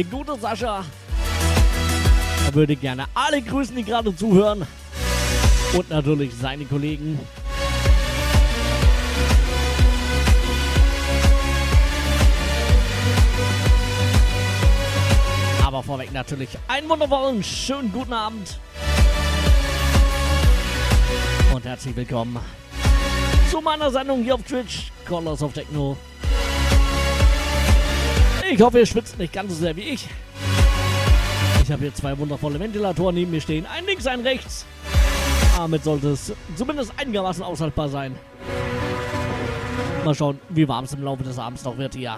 der gute Sascha. Er würde gerne alle grüßen, die gerade zuhören. Und natürlich seine Kollegen. Aber vorweg natürlich einen wundervollen, schönen guten Abend. Und herzlich willkommen zu meiner Sendung hier auf Twitch, Colors of Techno. Ich hoffe, ihr schwitzt nicht ganz so sehr wie ich. Ich habe hier zwei wundervolle Ventilatoren neben mir stehen. Ein links, ein rechts. Damit sollte es zumindest einigermaßen aushaltbar sein. Mal schauen, wie warm es im Laufe des Abends noch wird hier.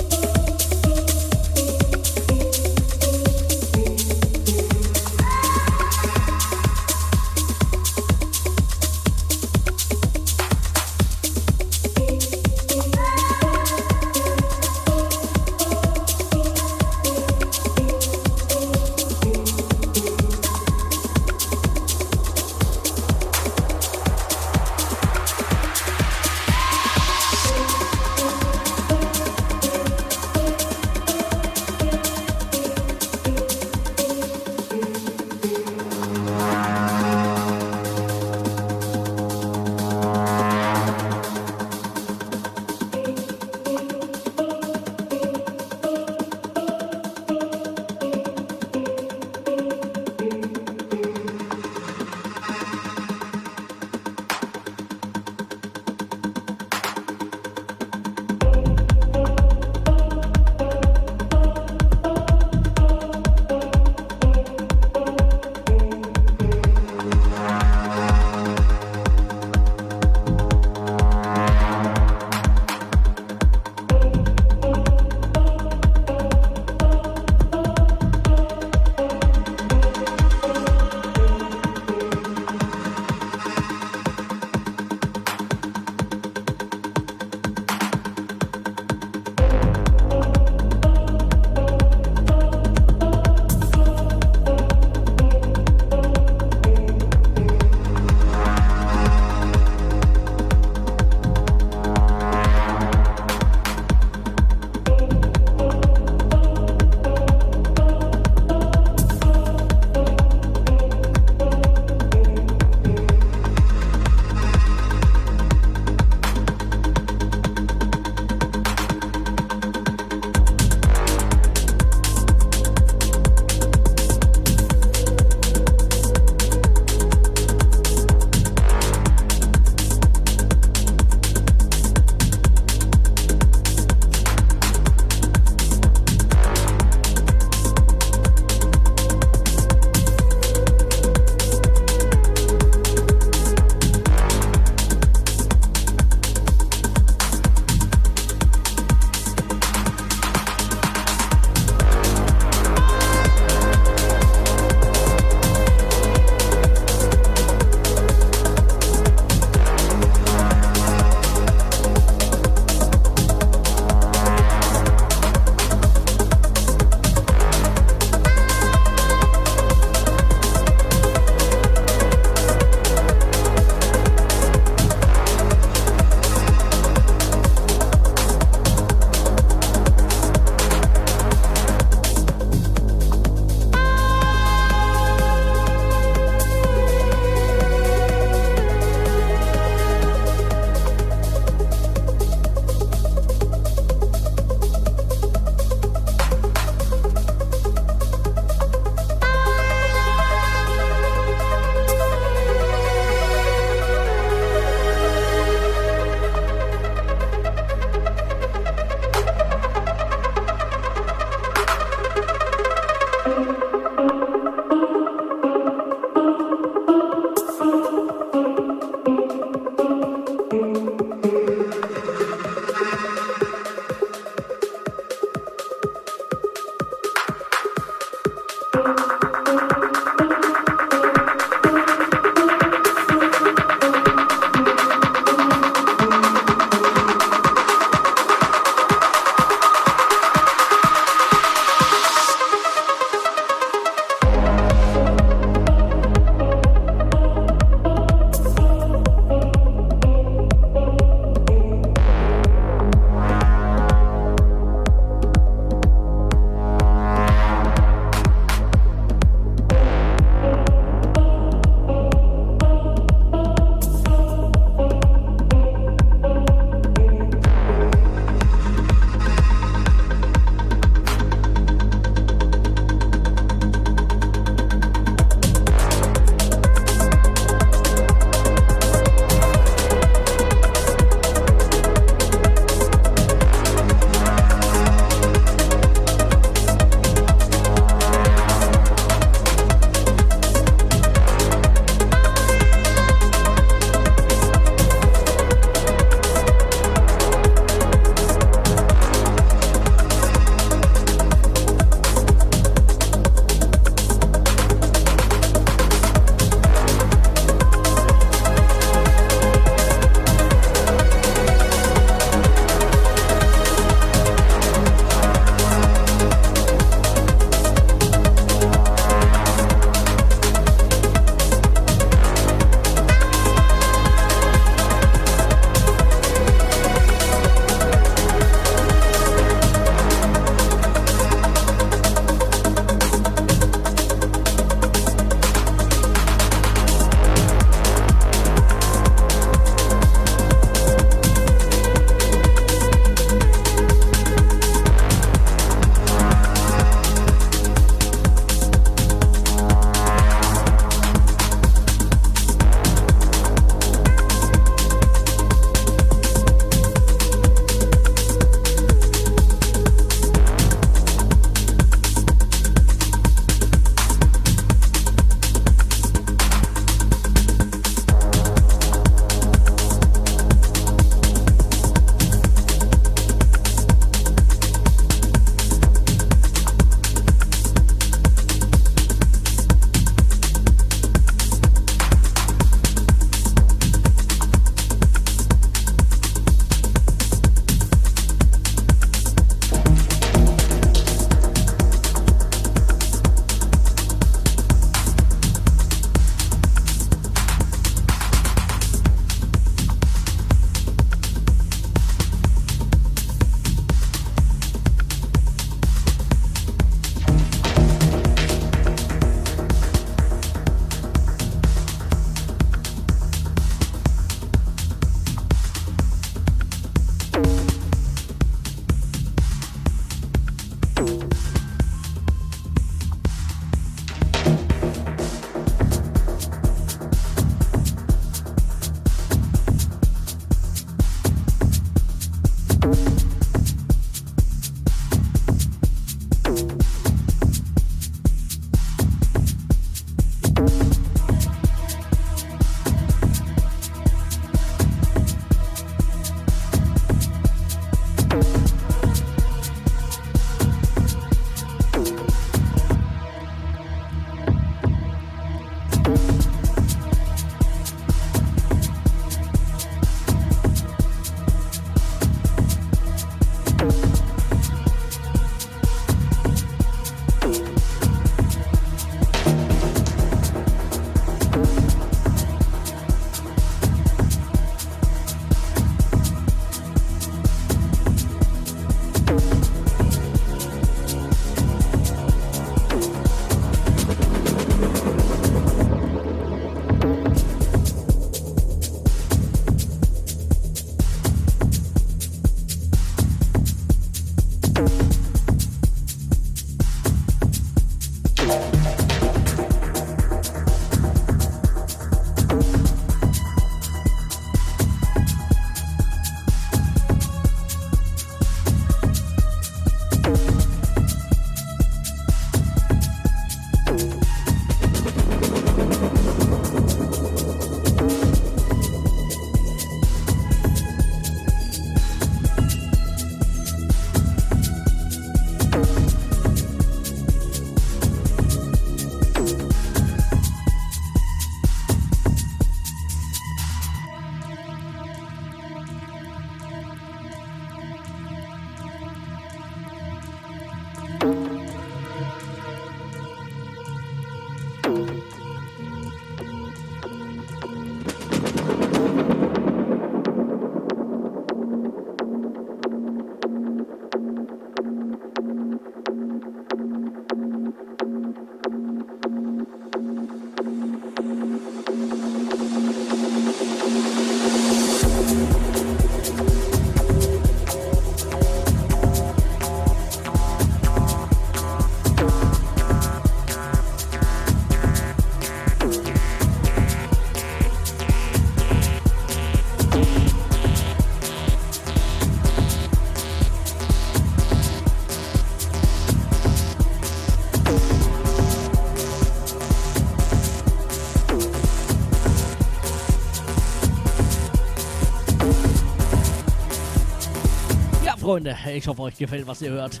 Freunde, ich hoffe, euch gefällt, was ihr hört.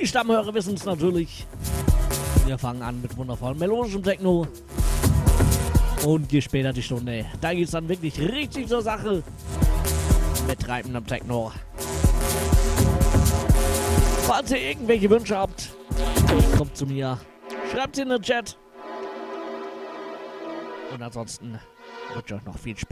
Die Stammhörer wissen es natürlich. Wir fangen an mit wundervollem melodischem Techno. Und je später die Stunde, da geht es dann wirklich richtig zur Sache. Mit treibendem Techno. Falls ihr irgendwelche Wünsche habt, kommt zu mir. Schreibt sie in den Chat. Und ansonsten wünsche ich euch noch viel Spaß.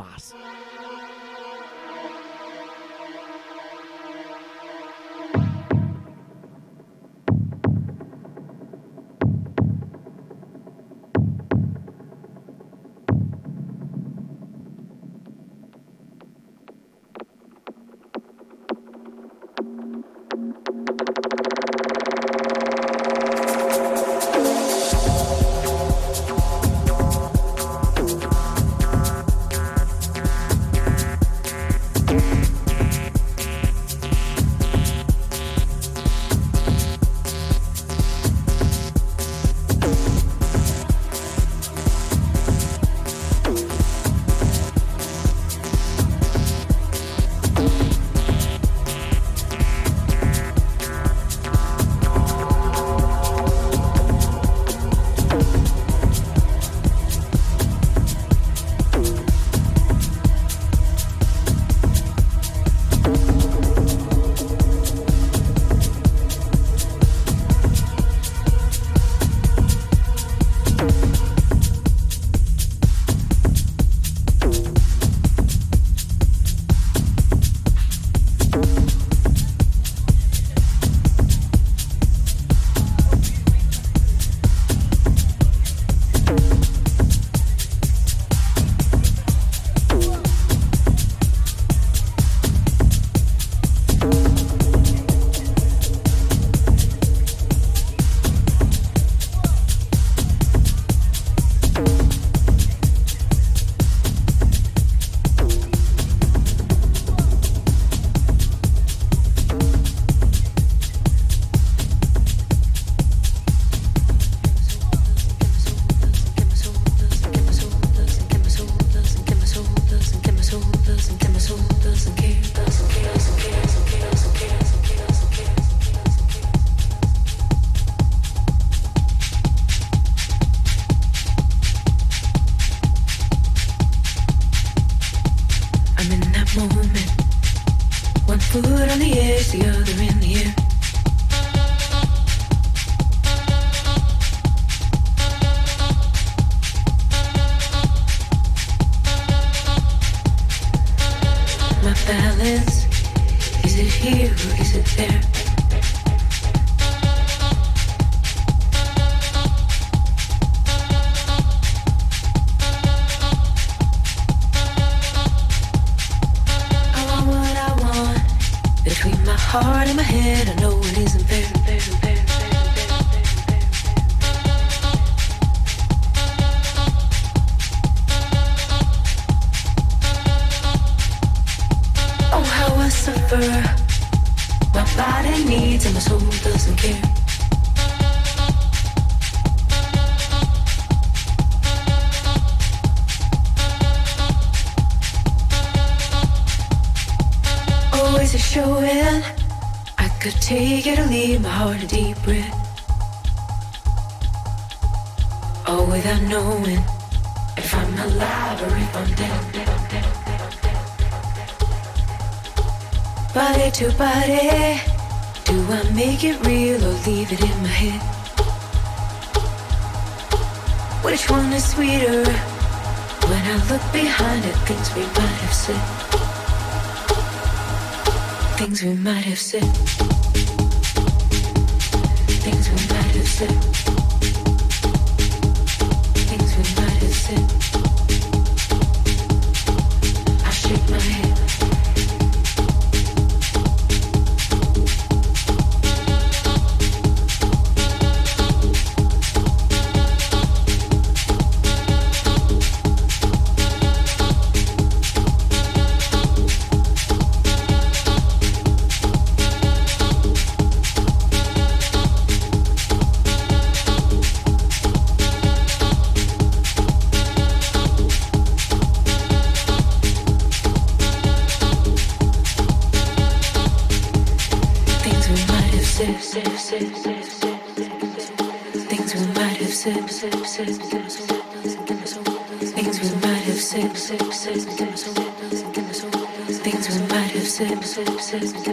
Sips. sip.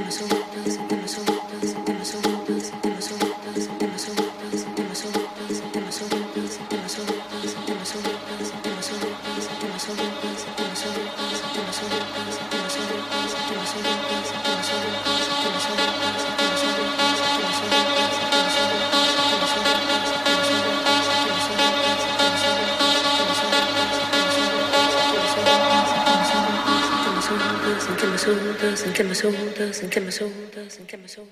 soul, doesn't my soul, doesn't my soul.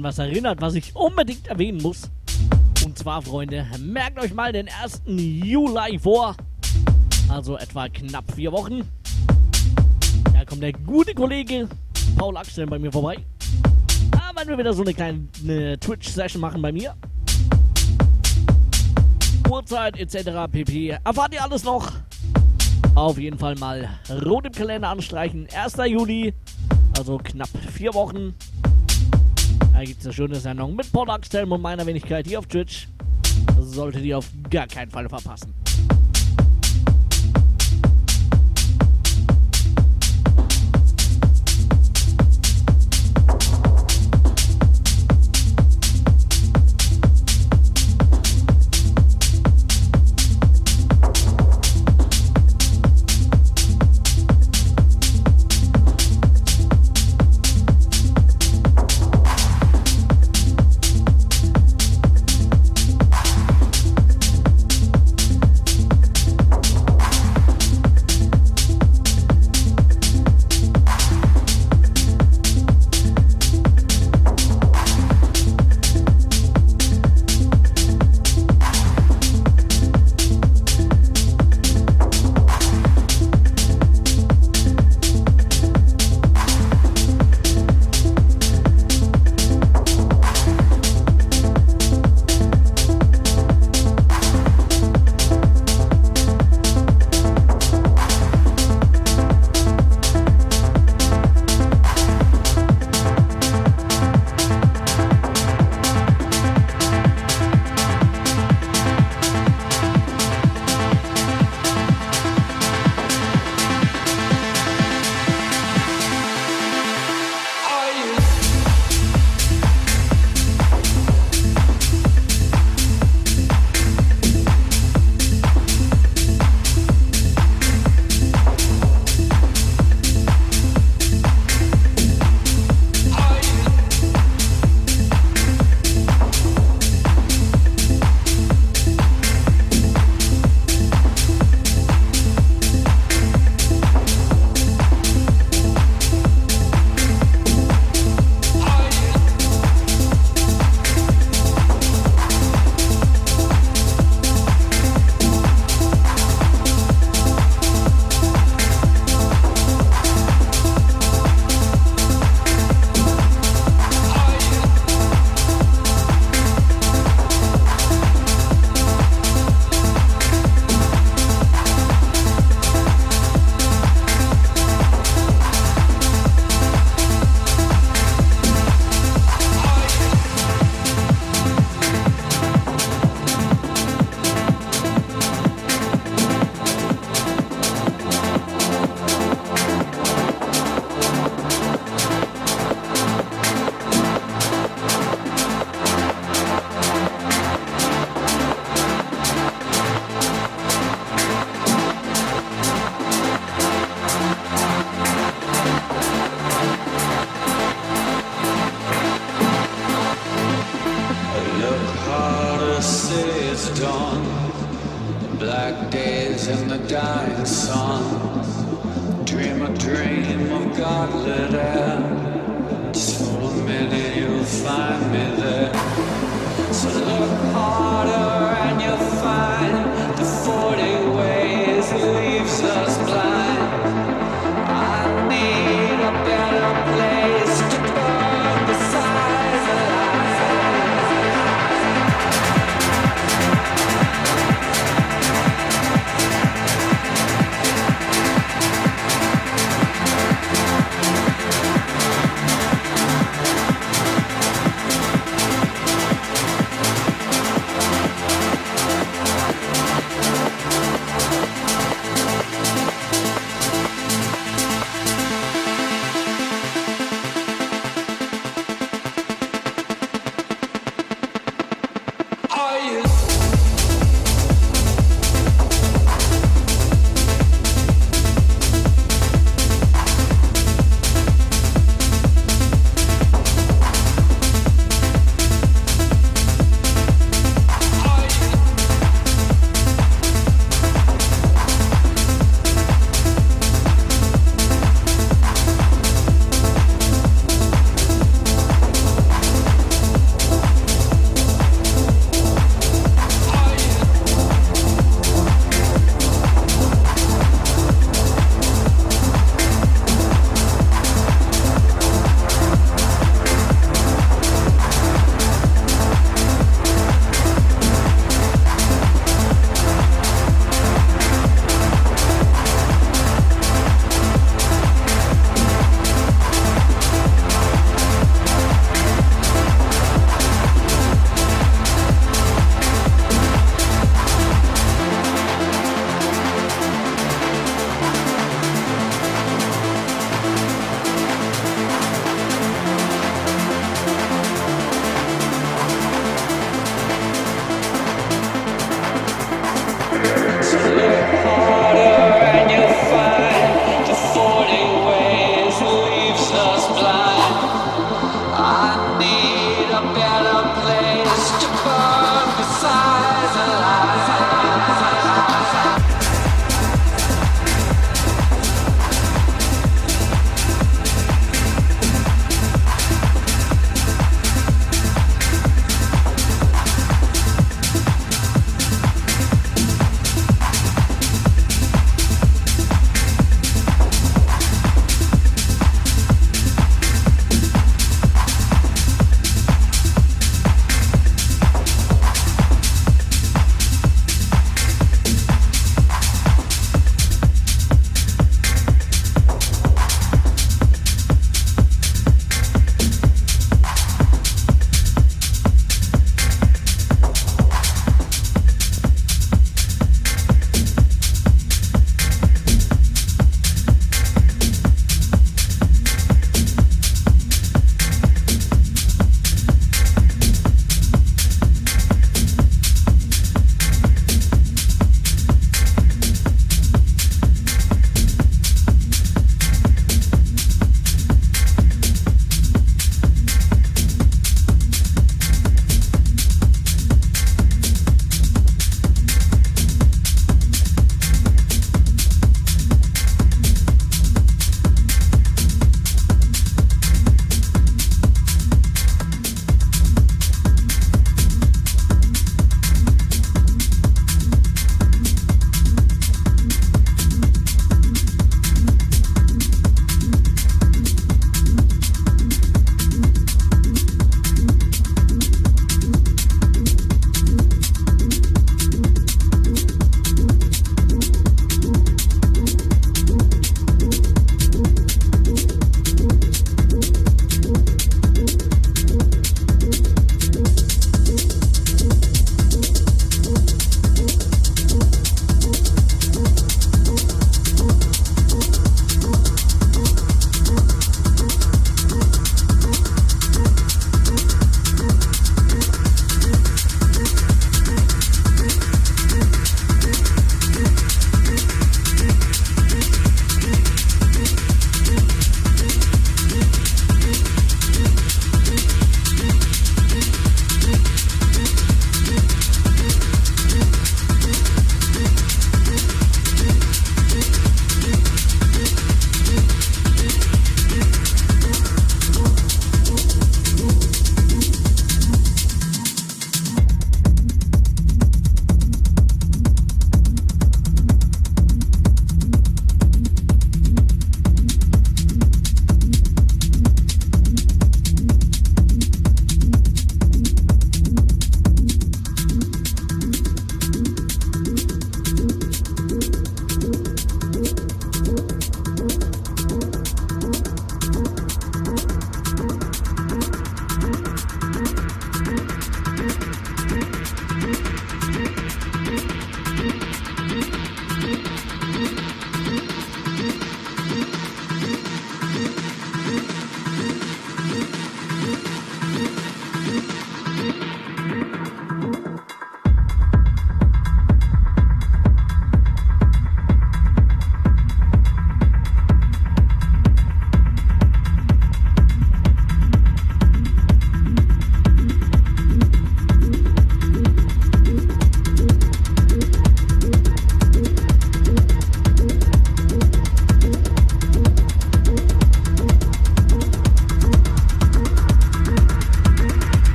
An was erinnert, was ich unbedingt erwähnen muss. Und zwar, Freunde, merkt euch mal den 1. Juli vor. Also etwa knapp vier Wochen. Da kommt der gute Kollege Paul Axel bei mir vorbei. Da werden wir wieder so eine kleine Twitch-Session machen bei mir. Uhrzeit etc. pp. Erfahrt ihr alles noch? Auf jeden Fall mal rot im Kalender anstreichen. 1. Juli, also knapp vier Wochen. Gibt es eine schöne Sendung mit Paul Axel und meiner Wenigkeit hier auf Twitch. Solltet ihr auf gar keinen Fall verpassen.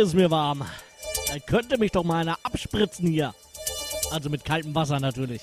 Ist mir warm. Da könnte mich doch mal einer abspritzen hier. Also mit kaltem Wasser natürlich.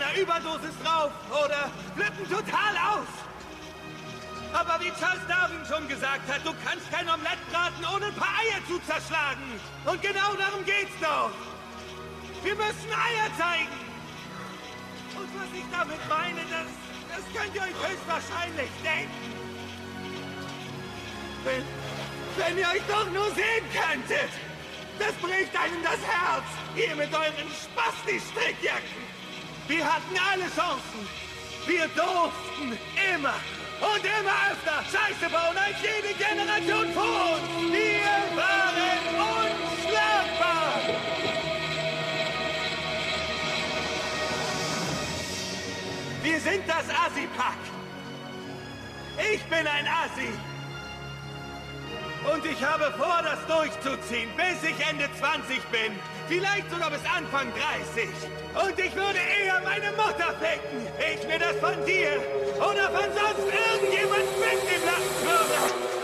Einer Überdosis drauf oder flippen total aus. Aber wie Charles Darwin schon gesagt hat, du kannst kein Omelett braten, ohne ein paar Eier zu zerschlagen. Und genau darum geht's doch. Wir müssen Eier zeigen. Und was ich damit meine, das, das könnt ihr euch höchstwahrscheinlich denken. Wenn, wenn ihr euch doch nur sehen könntet. Das bricht einem das Herz. Ihr mit euren Spasti-Strickjacken. Wir hatten alle Chancen. Wir durften immer und immer öfter Scheiße bauen als jede Generation vor uns. Wir waren unschlagbar. Wir sind das Assi-Pack. Ich bin ein Assi. Und ich habe vor, das durchzuziehen, bis ich Ende 20 bin. Vielleicht sogar bis Anfang 30. Und ich würde eher meine Mutter ficken. Ich mir das von dir oder von sonst irgendjemand wegnehmen lassen würde.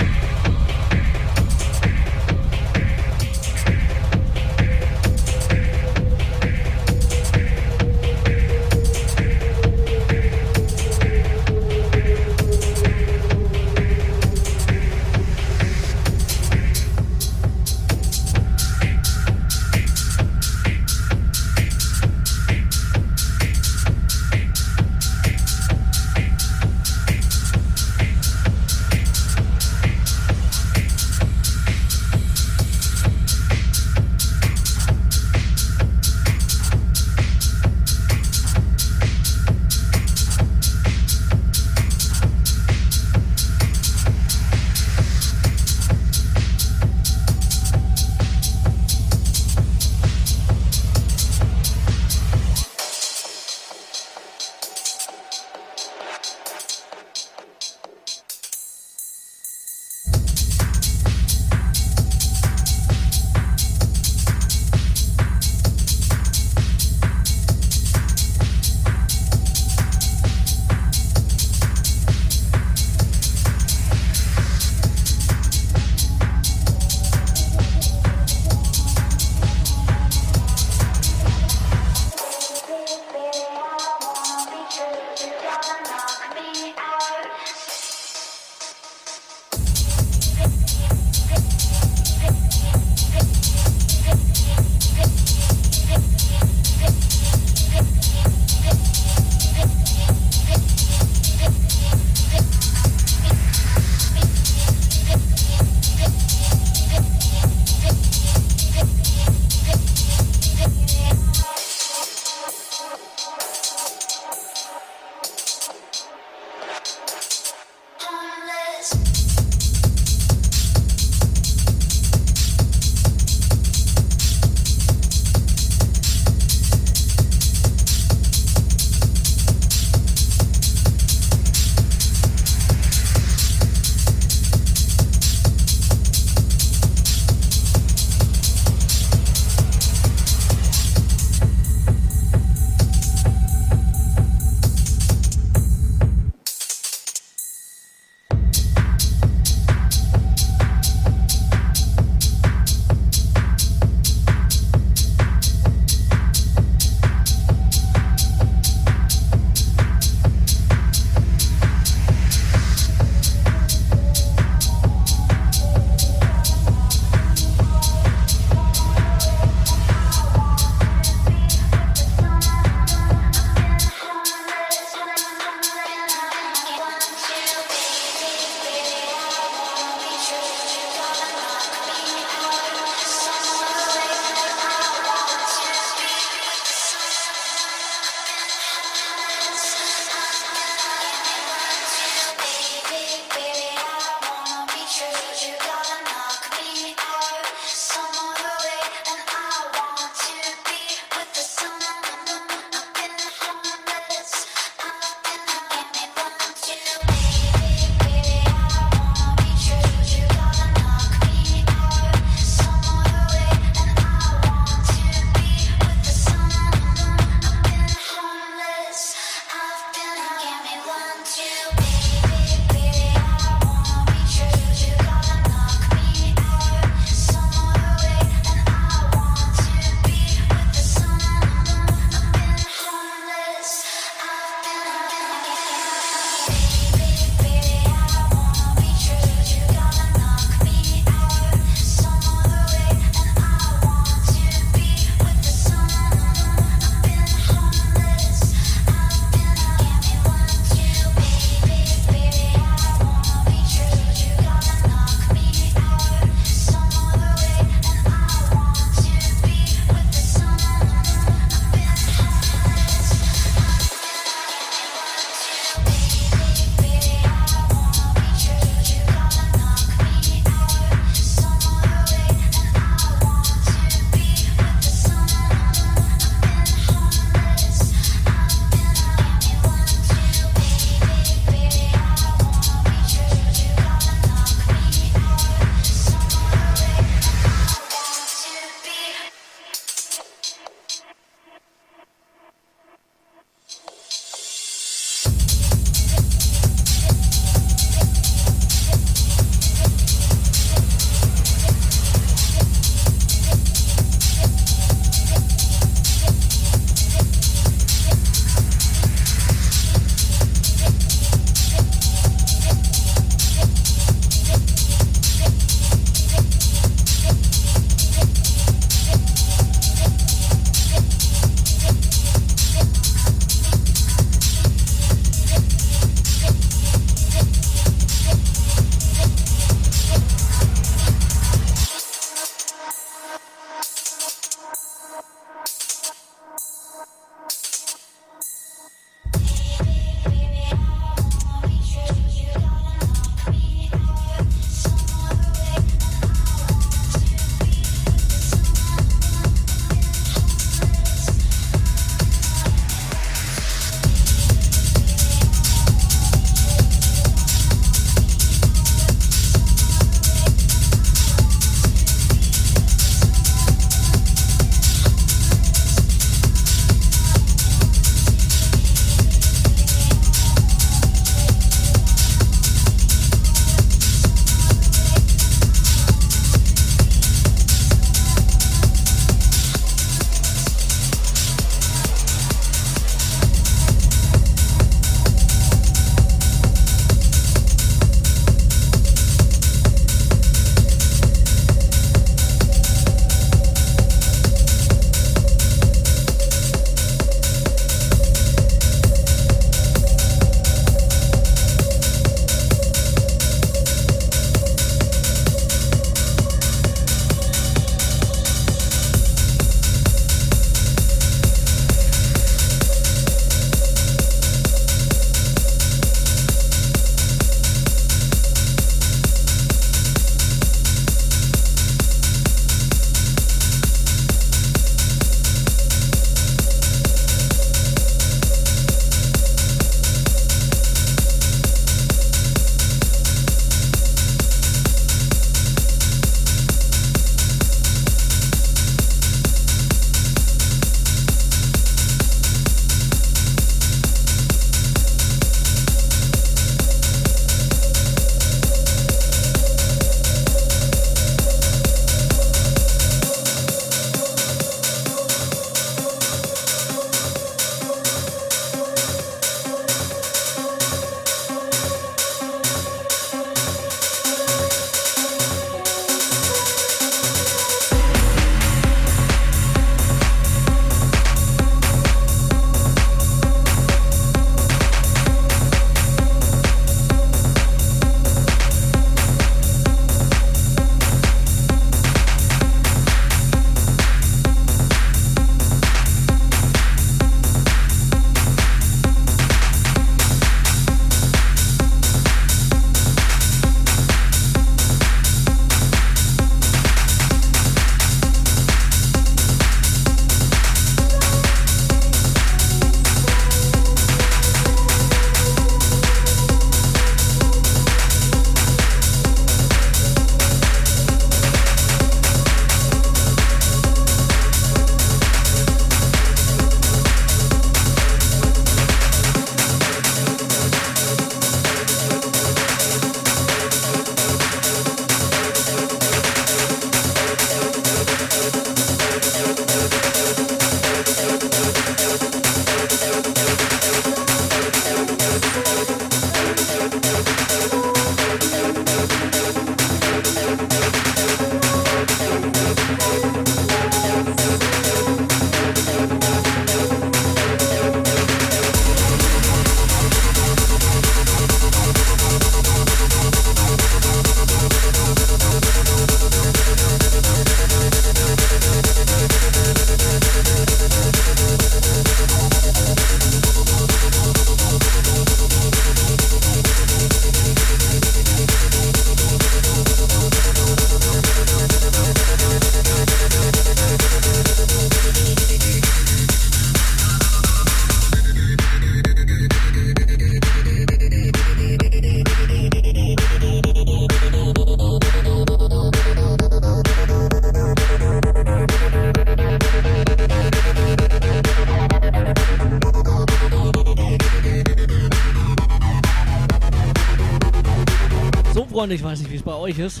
Freunde, ich weiß nicht, wie es bei euch ist.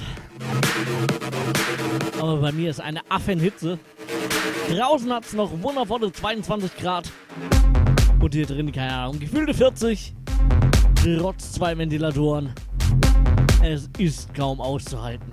Aber bei mir ist eine Affenhitze. Draußen hat es noch wundervolle 22 Grad. Und hier drin, keine Ahnung, gefühlte 40. Trotz zwei Ventilatoren. Es ist kaum auszuhalten.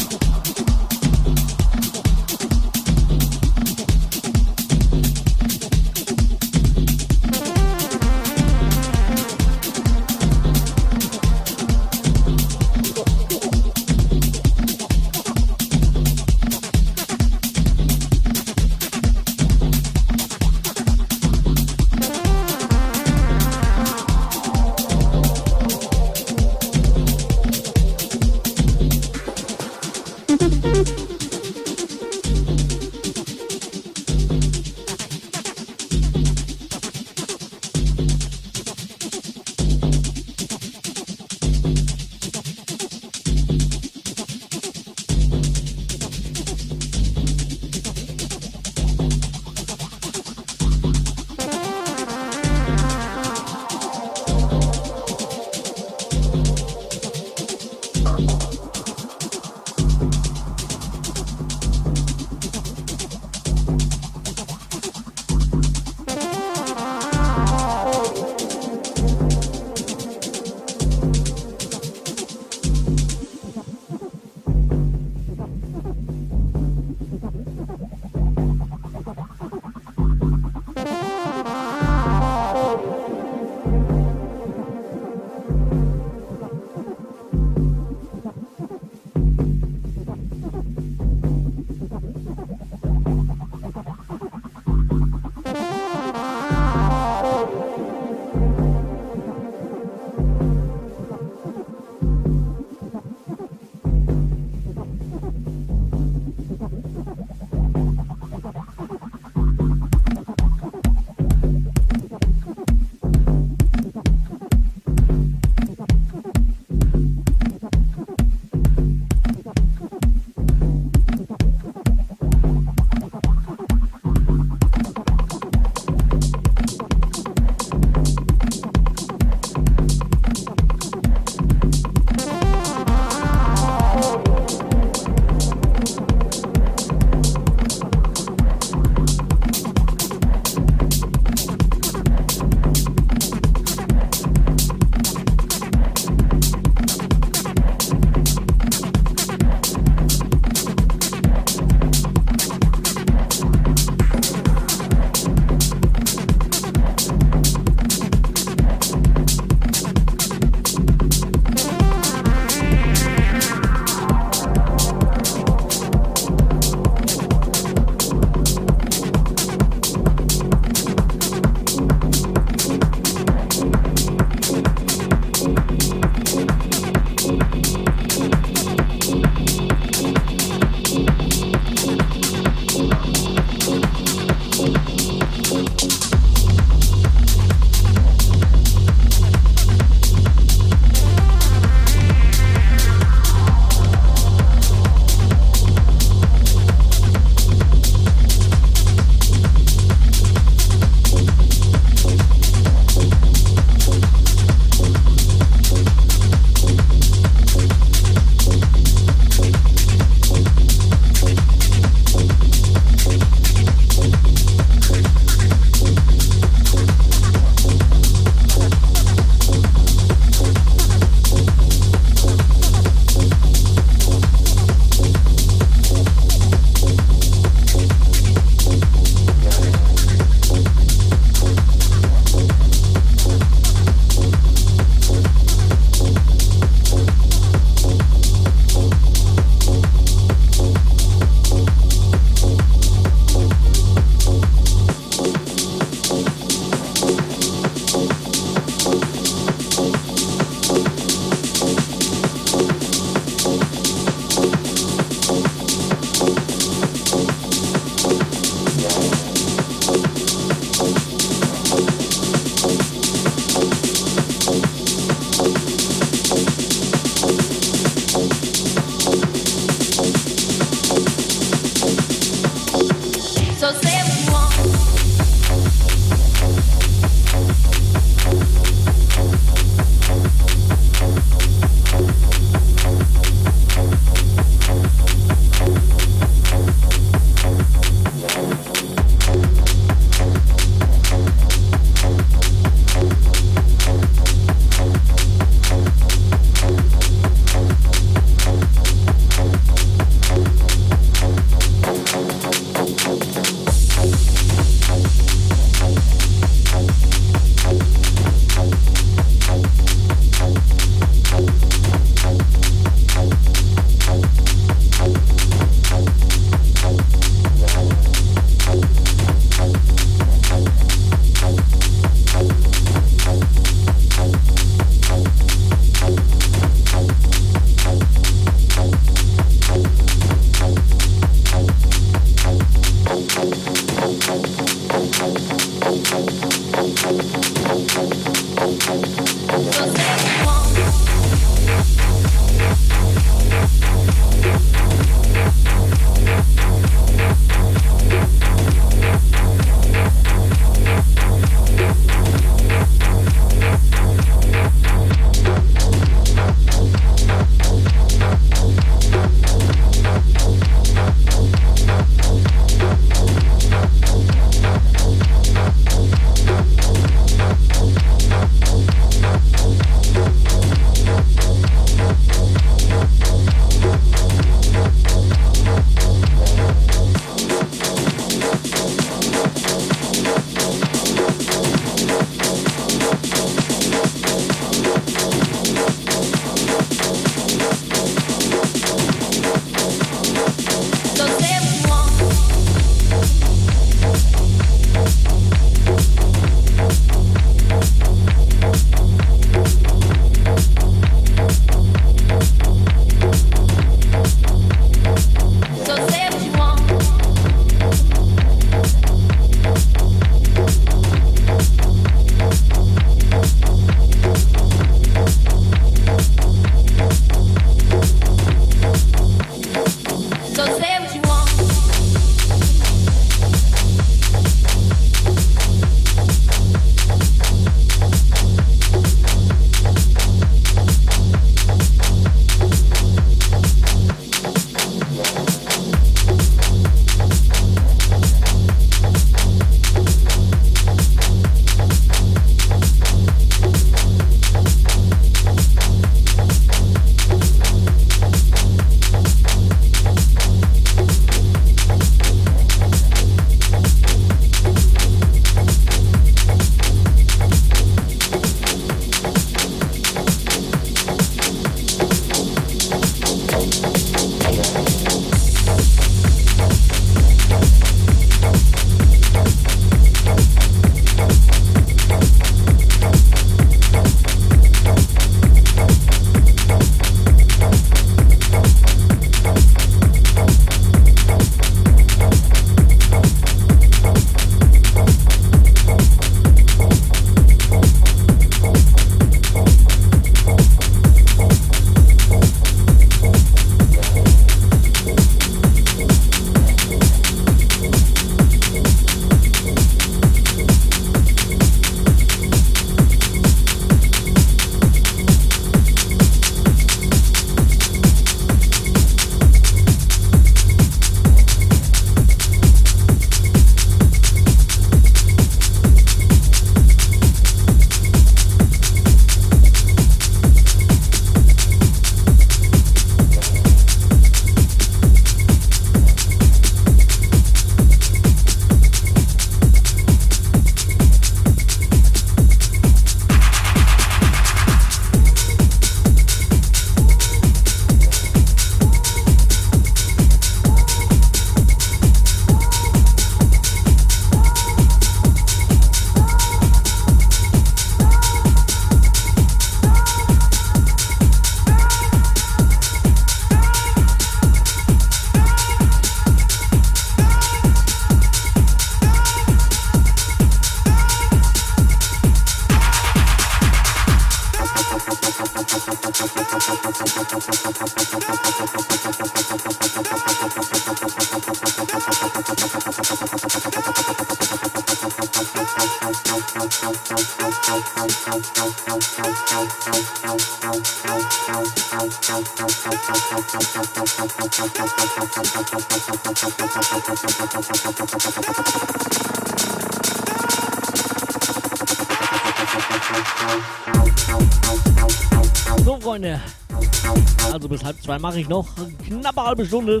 zwei mache ich noch. Knappe halbe Stunde.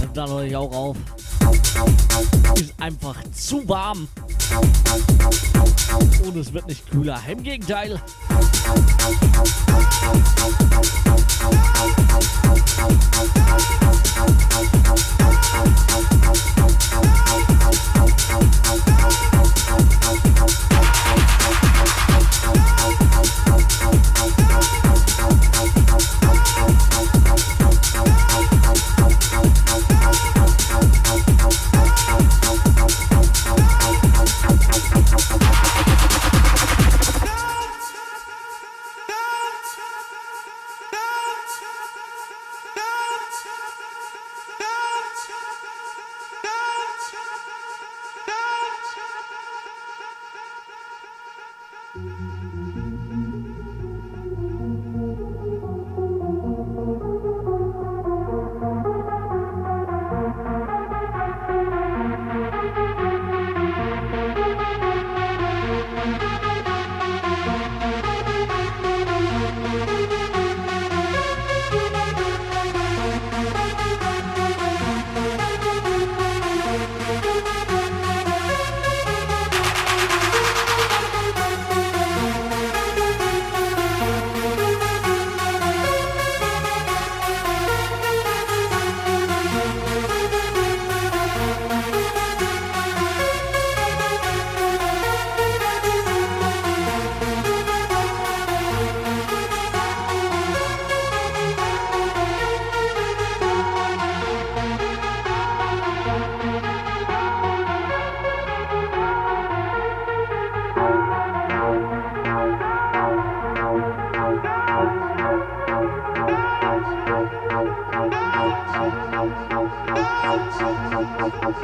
Und dann höre ich auch auf. Ist einfach zu warm. Und es wird nicht kühler. Im Gegenteil. Musik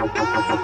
Thank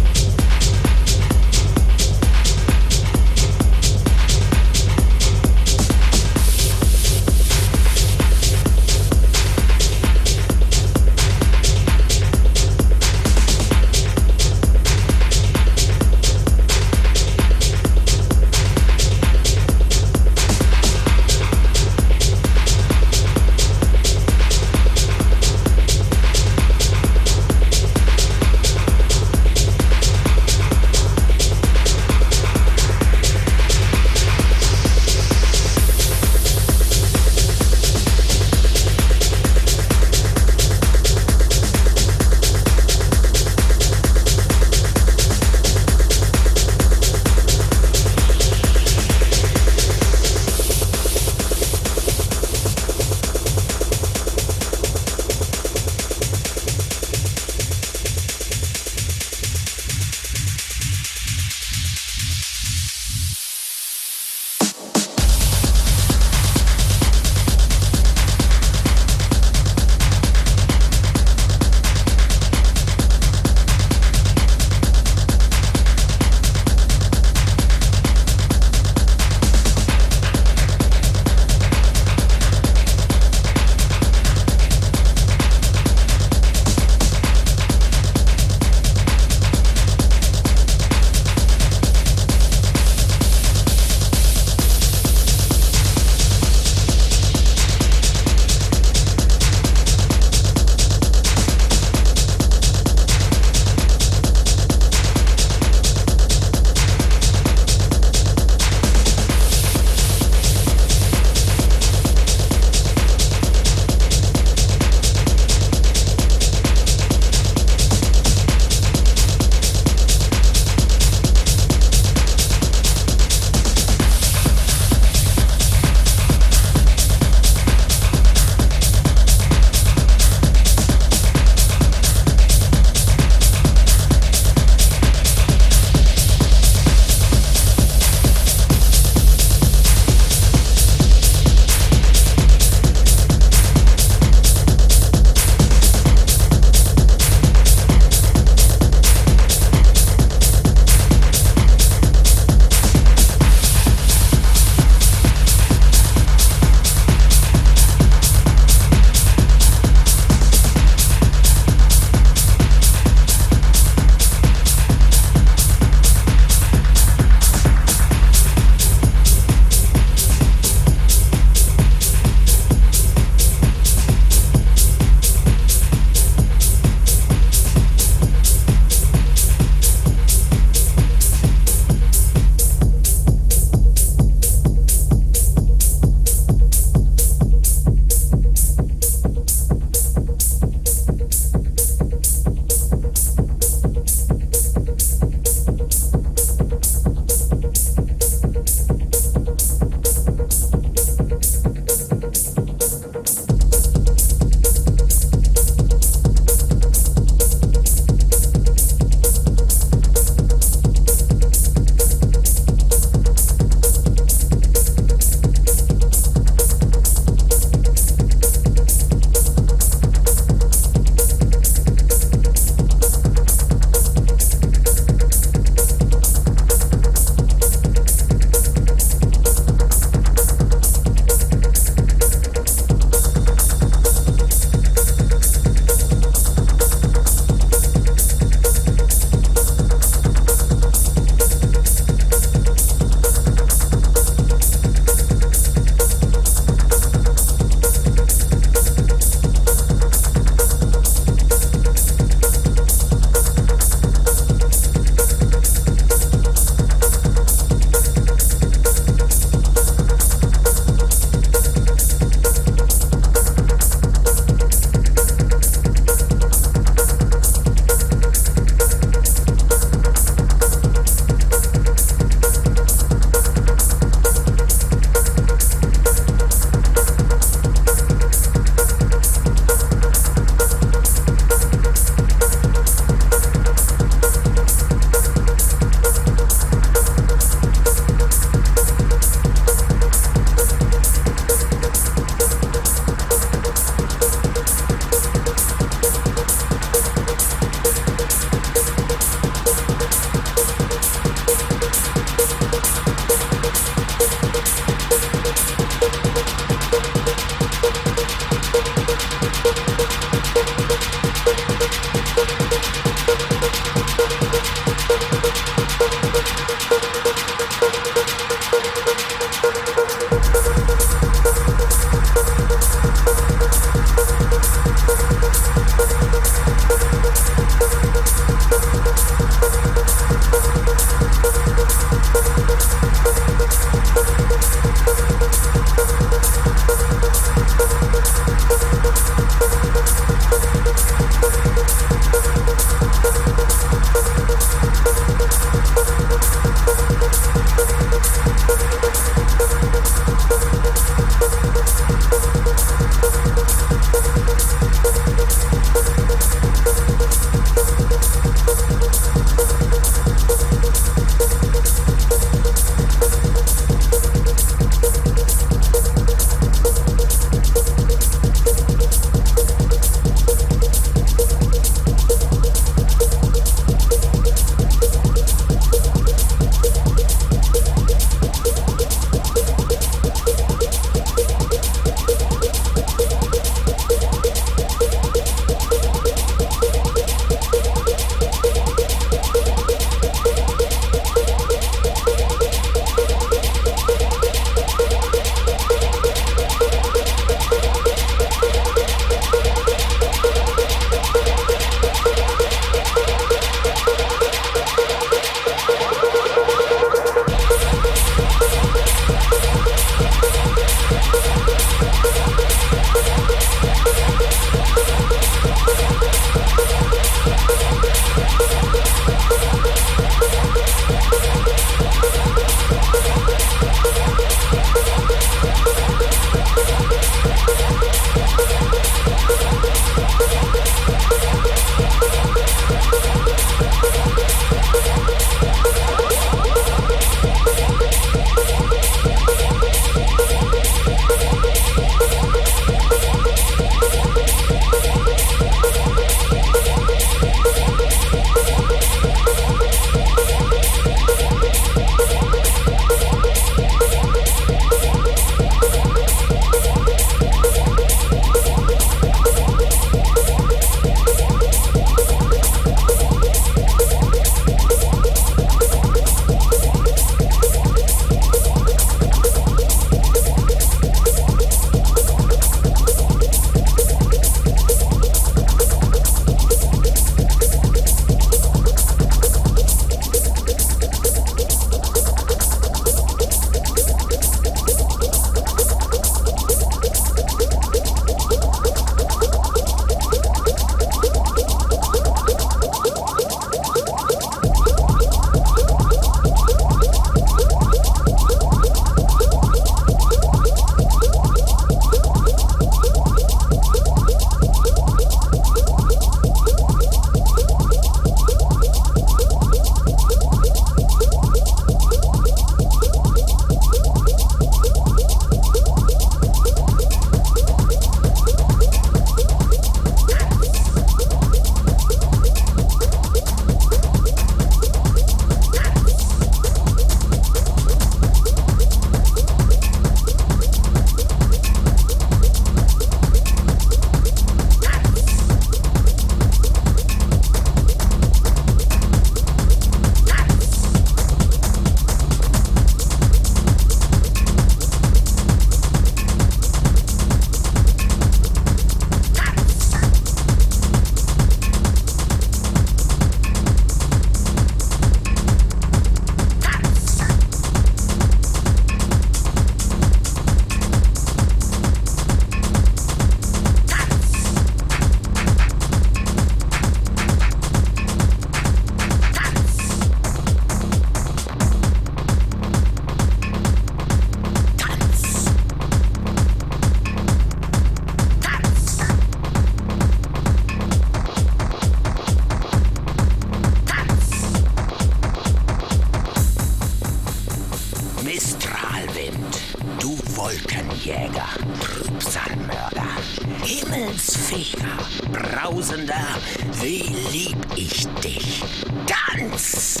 lieb ich dich. Tanz!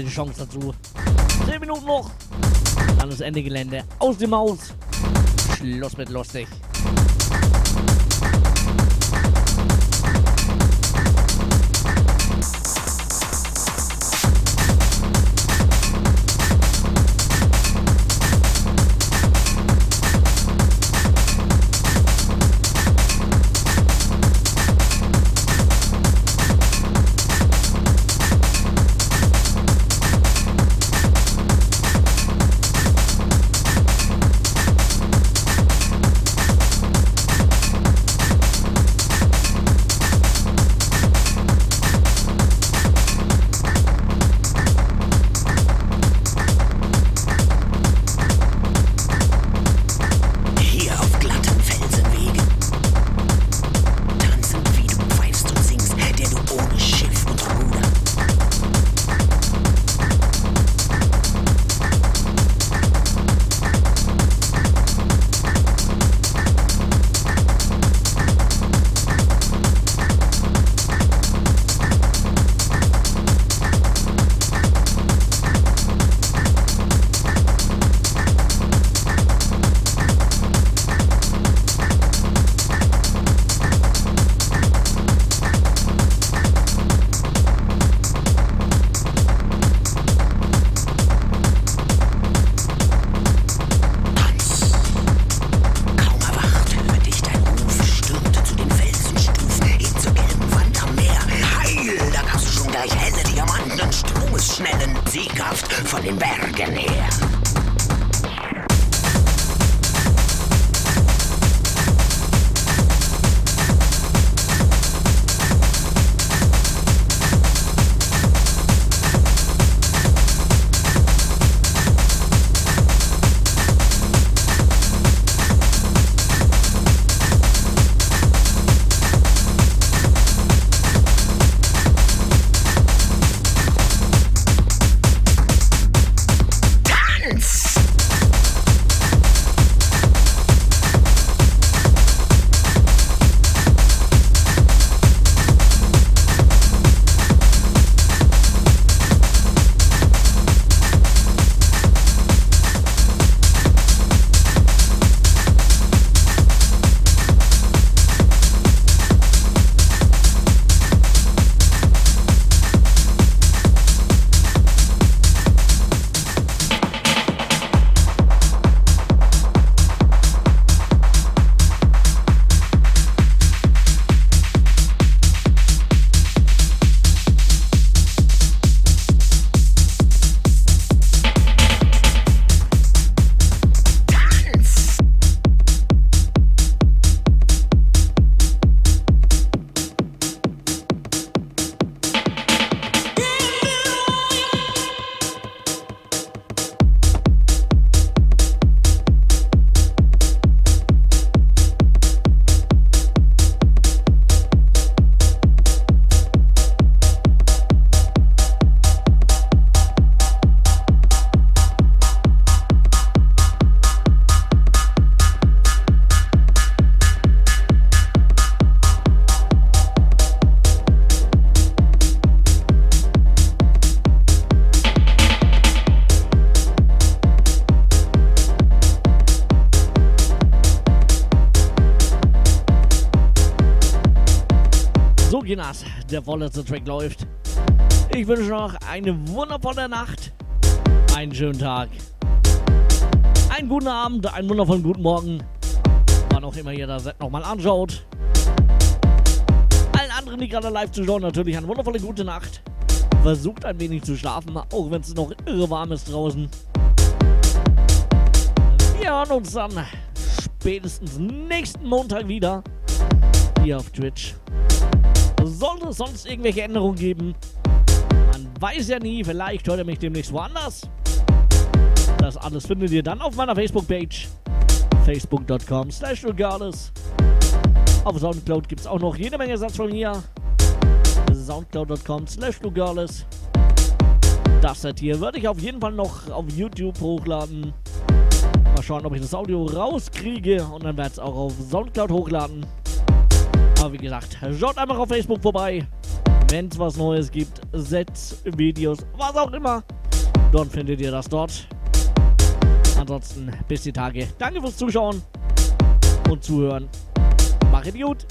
Ihr die Chance dazu. 10 Minuten noch. Dann ist Ende Gelände. Aus dem Haus. Schluss mit lustig. Der vorletzte Track läuft. Ich wünsche noch eine wundervolle Nacht, einen schönen Tag, einen guten Abend, einen wundervollen guten Morgen, wann auch immer ihr das Set nochmal anschaut. Allen anderen, die gerade live zuschauen, natürlich eine wundervolle gute Nacht. Versucht ein wenig zu schlafen, auch wenn es noch irre warm ist draußen. Wir hören uns dann spätestens nächsten Montag wieder hier auf Twitch. Sonst irgendwelche Änderungen geben, man weiß ja nie, vielleicht hört ihr mich demnächst woanders. Das alles findet ihr dann auf meiner Facebook-Page facebook.com slash Auf Soundcloud gibt es auch noch jede Menge Satz von mir. Soundcloud.com slash Das Set hier würde ich auf jeden Fall noch auf YouTube hochladen. Mal schauen, ob ich das Audio rauskriege und dann werde es auch auf Soundcloud hochladen. Aber wie gesagt, schaut einfach auf Facebook vorbei. Wenn es was Neues gibt, Sets, Videos, was auch immer, dann findet ihr das dort. Ansonsten bis die Tage. Danke fürs Zuschauen und Zuhören. Macht gut.